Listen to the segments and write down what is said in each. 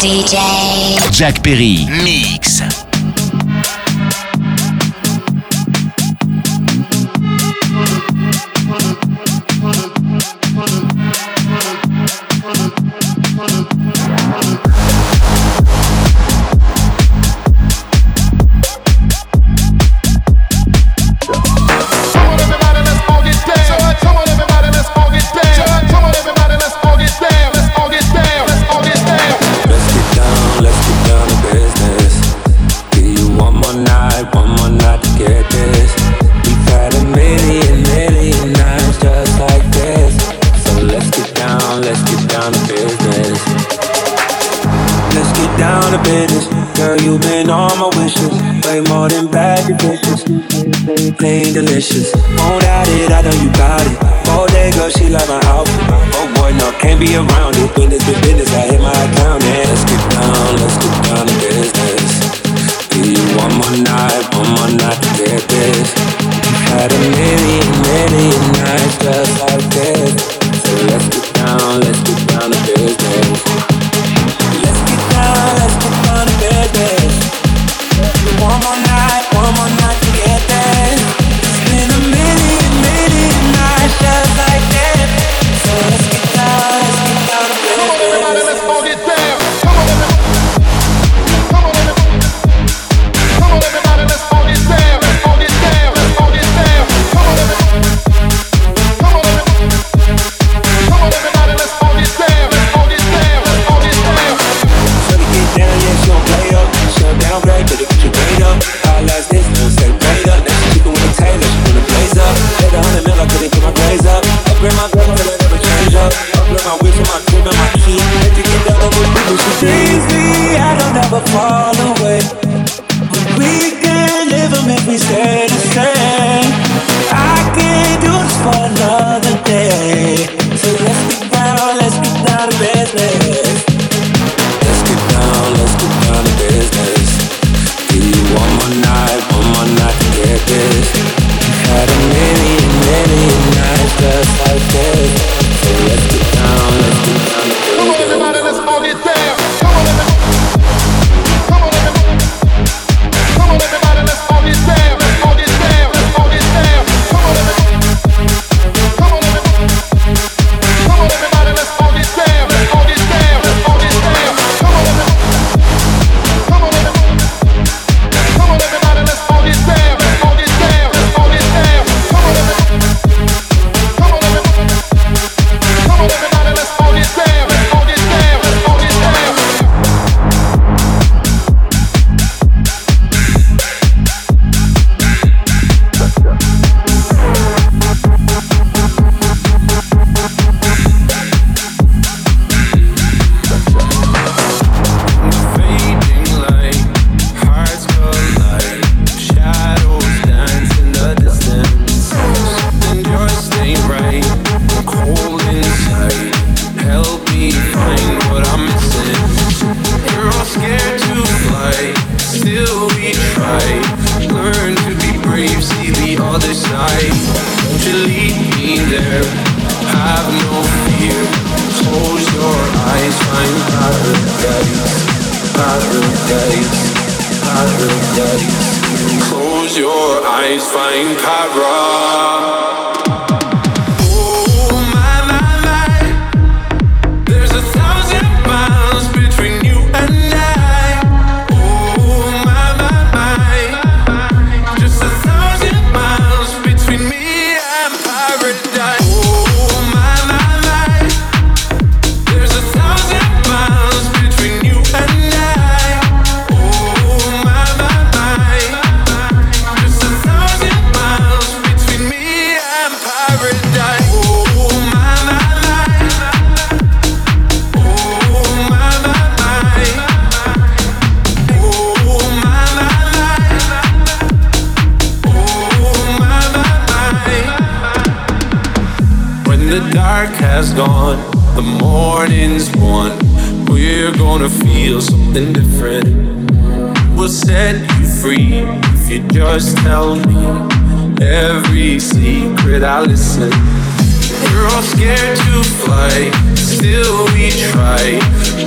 DJ Jack Perry. Mix. Delicious. Won't doubt it, I know you got it. All day, girl, she like my Close your eyes, find power. We're gonna feel something different. We'll set you free if you just tell me every secret I listen. We're all scared to fly, still we try.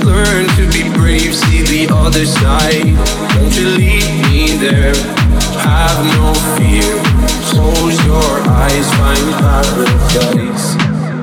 Learn to be brave see the other side. Don't you leave me there. Have no fear. Close your eyes, find paradise.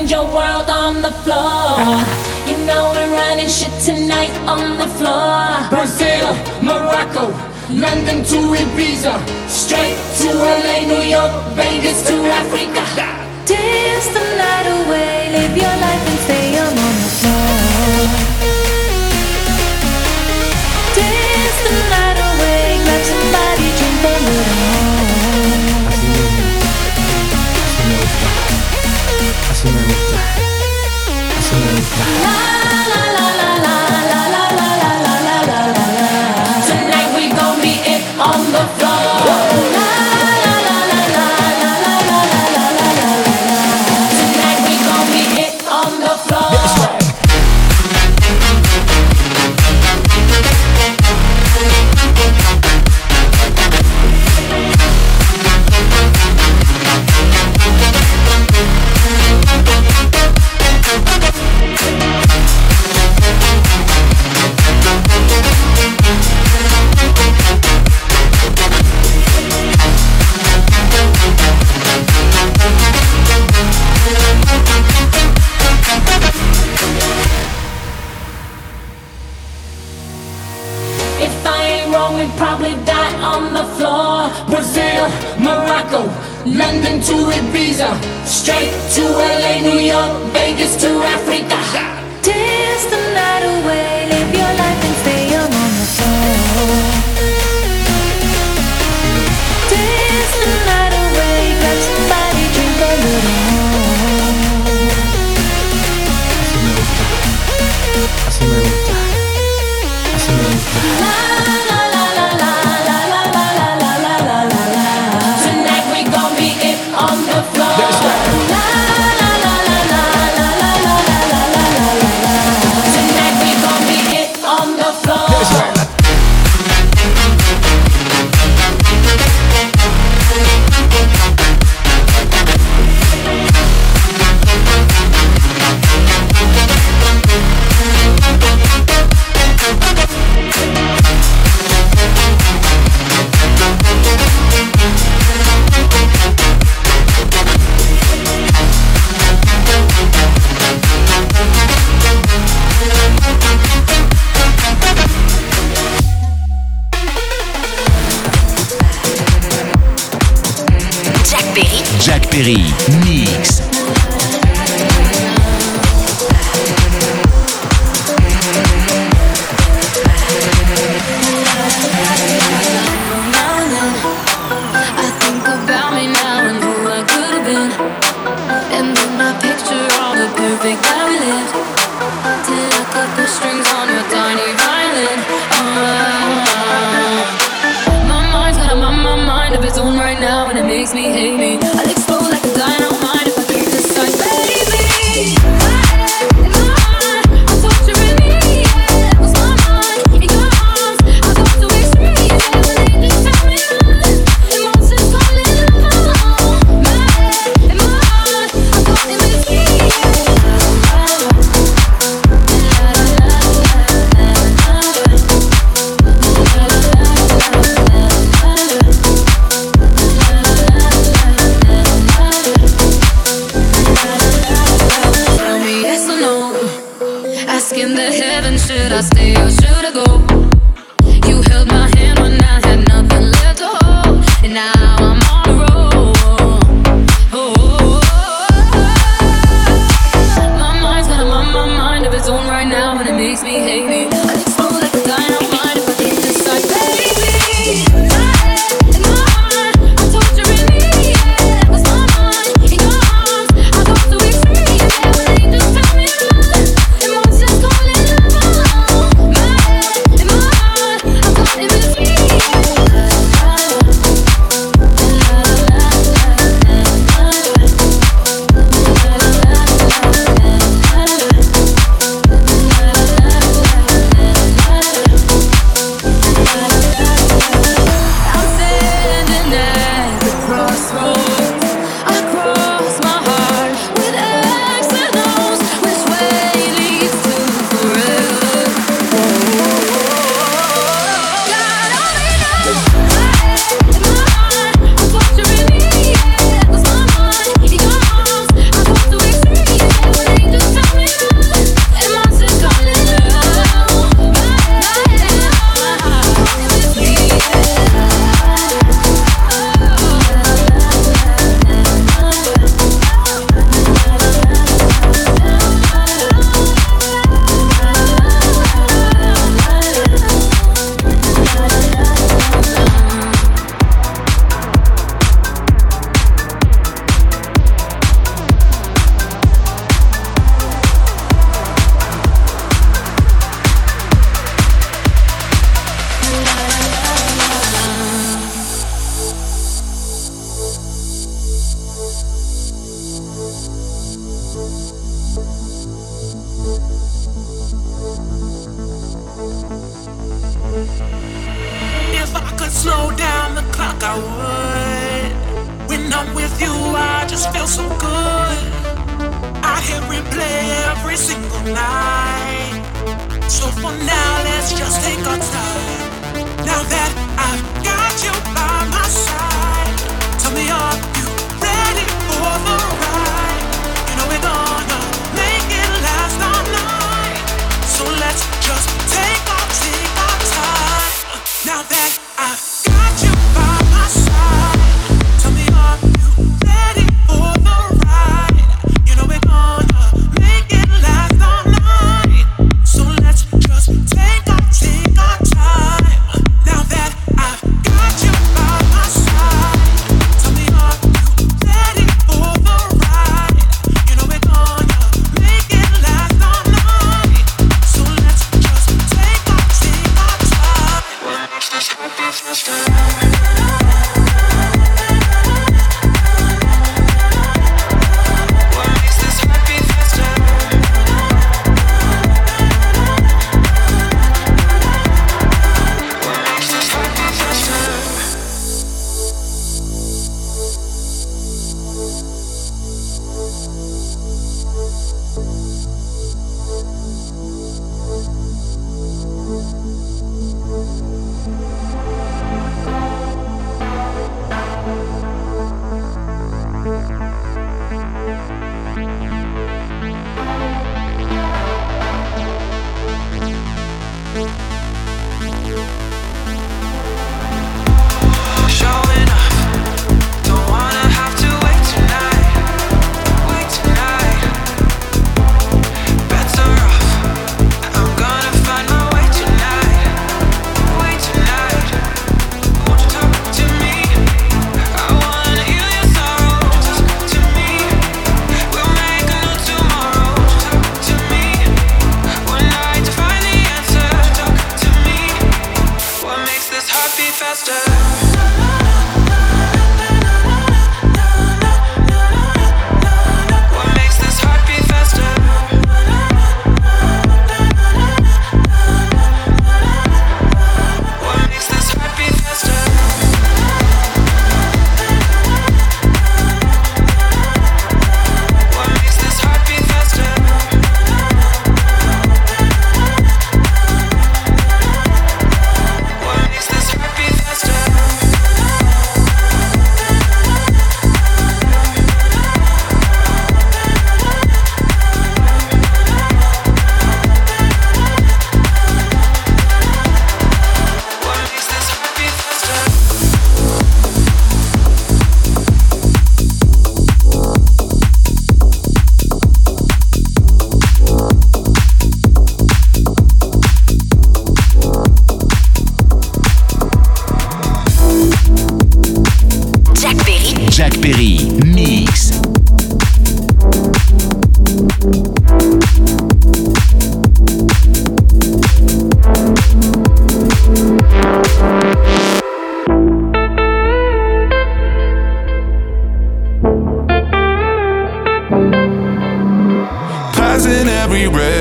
change your world on the floor. You know we're running shit tonight on the floor. Brazil, Morocco, London to Ibiza, straight to LA, New York, Vegas to Africa. Dance the night away. Live your life and stay on the floor. Así me gusta. Así. should I stay or should I go? You held my hand when I had nothing left to hold, and I. Would. When I'm with you, I just feel so good. I hear replay every single night. So for now, let's just take our time. Now that I've got you, I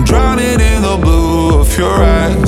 I'm drowning in the blue of your eyes.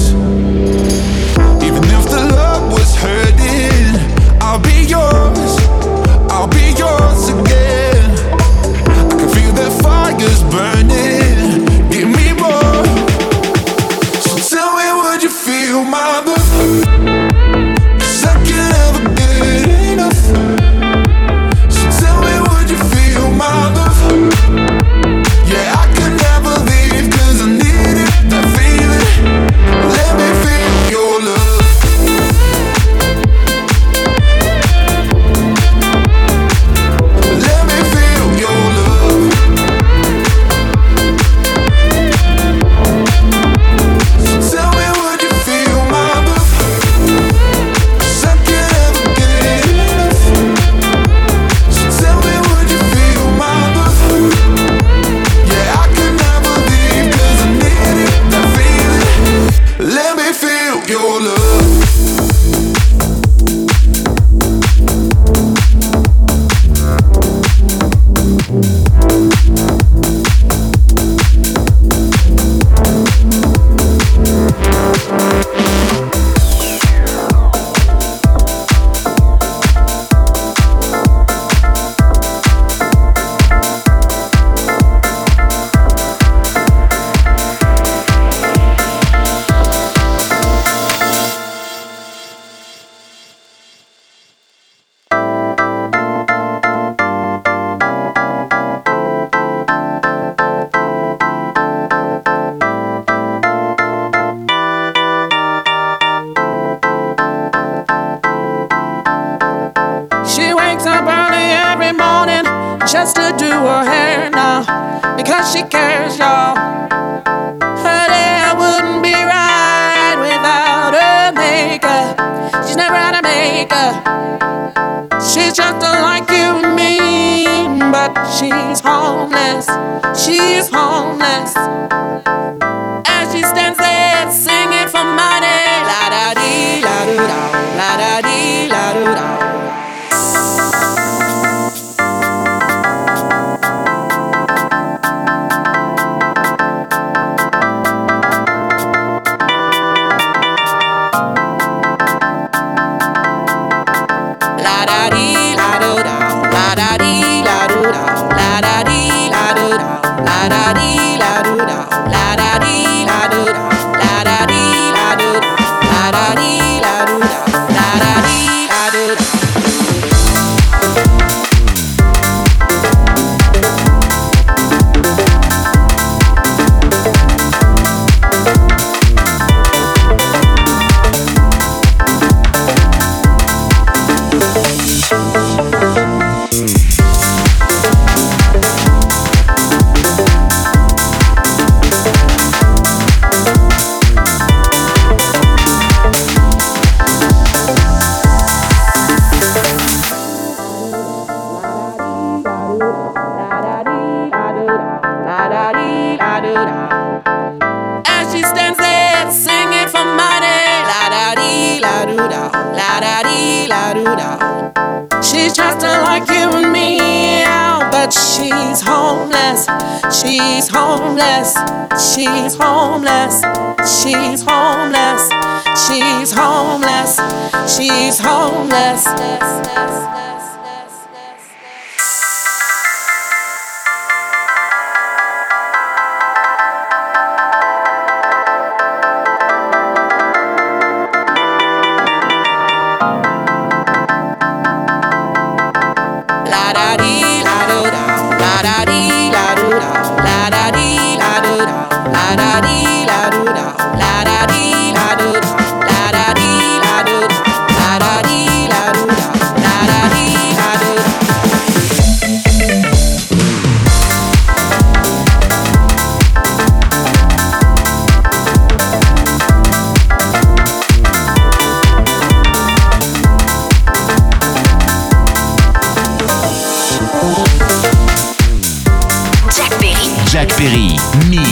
La da dee. She's homeless. She's homeless. She's homeless. She's homeless. Ferry, Mi.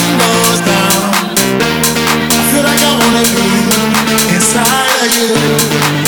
you.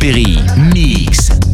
Perry, mix.